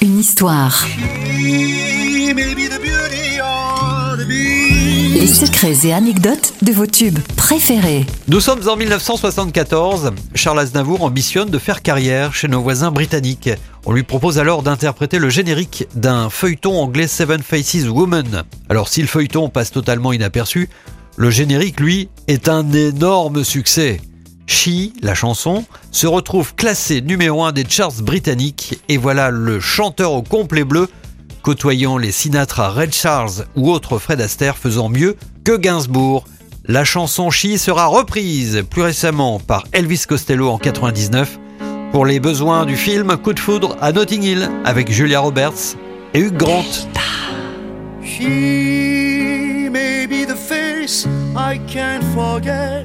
Une histoire. Les secrets et anecdotes de vos tubes préférés. Nous sommes en 1974. Charles Aznavour ambitionne de faire carrière chez nos voisins britanniques. On lui propose alors d'interpréter le générique d'un feuilleton anglais Seven Faces Woman. Alors si le feuilleton passe totalement inaperçu, le générique, lui, est un énorme succès. She, la chanson, se retrouve classée numéro 1 des charts britanniques et voilà le chanteur au complet bleu côtoyant les Sinatra, Red Charles ou autres Fred Astaire faisant mieux que Gainsbourg. La chanson She sera reprise plus récemment par Elvis Costello en 99 pour les besoins du film Coup de foudre à Notting Hill avec Julia Roberts et Hugh Grant. She may be the face I can't forget,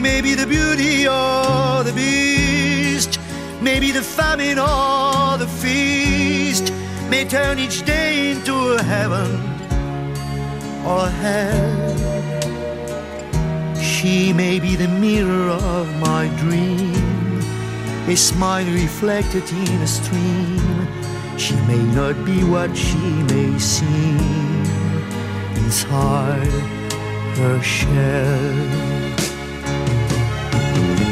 may be the beauty or the beast, maybe the famine or the feast, may turn each day into a heaven or hell. She may be the mirror of my dream, a smile reflected in a stream. She may not be what she may seem inside her shell.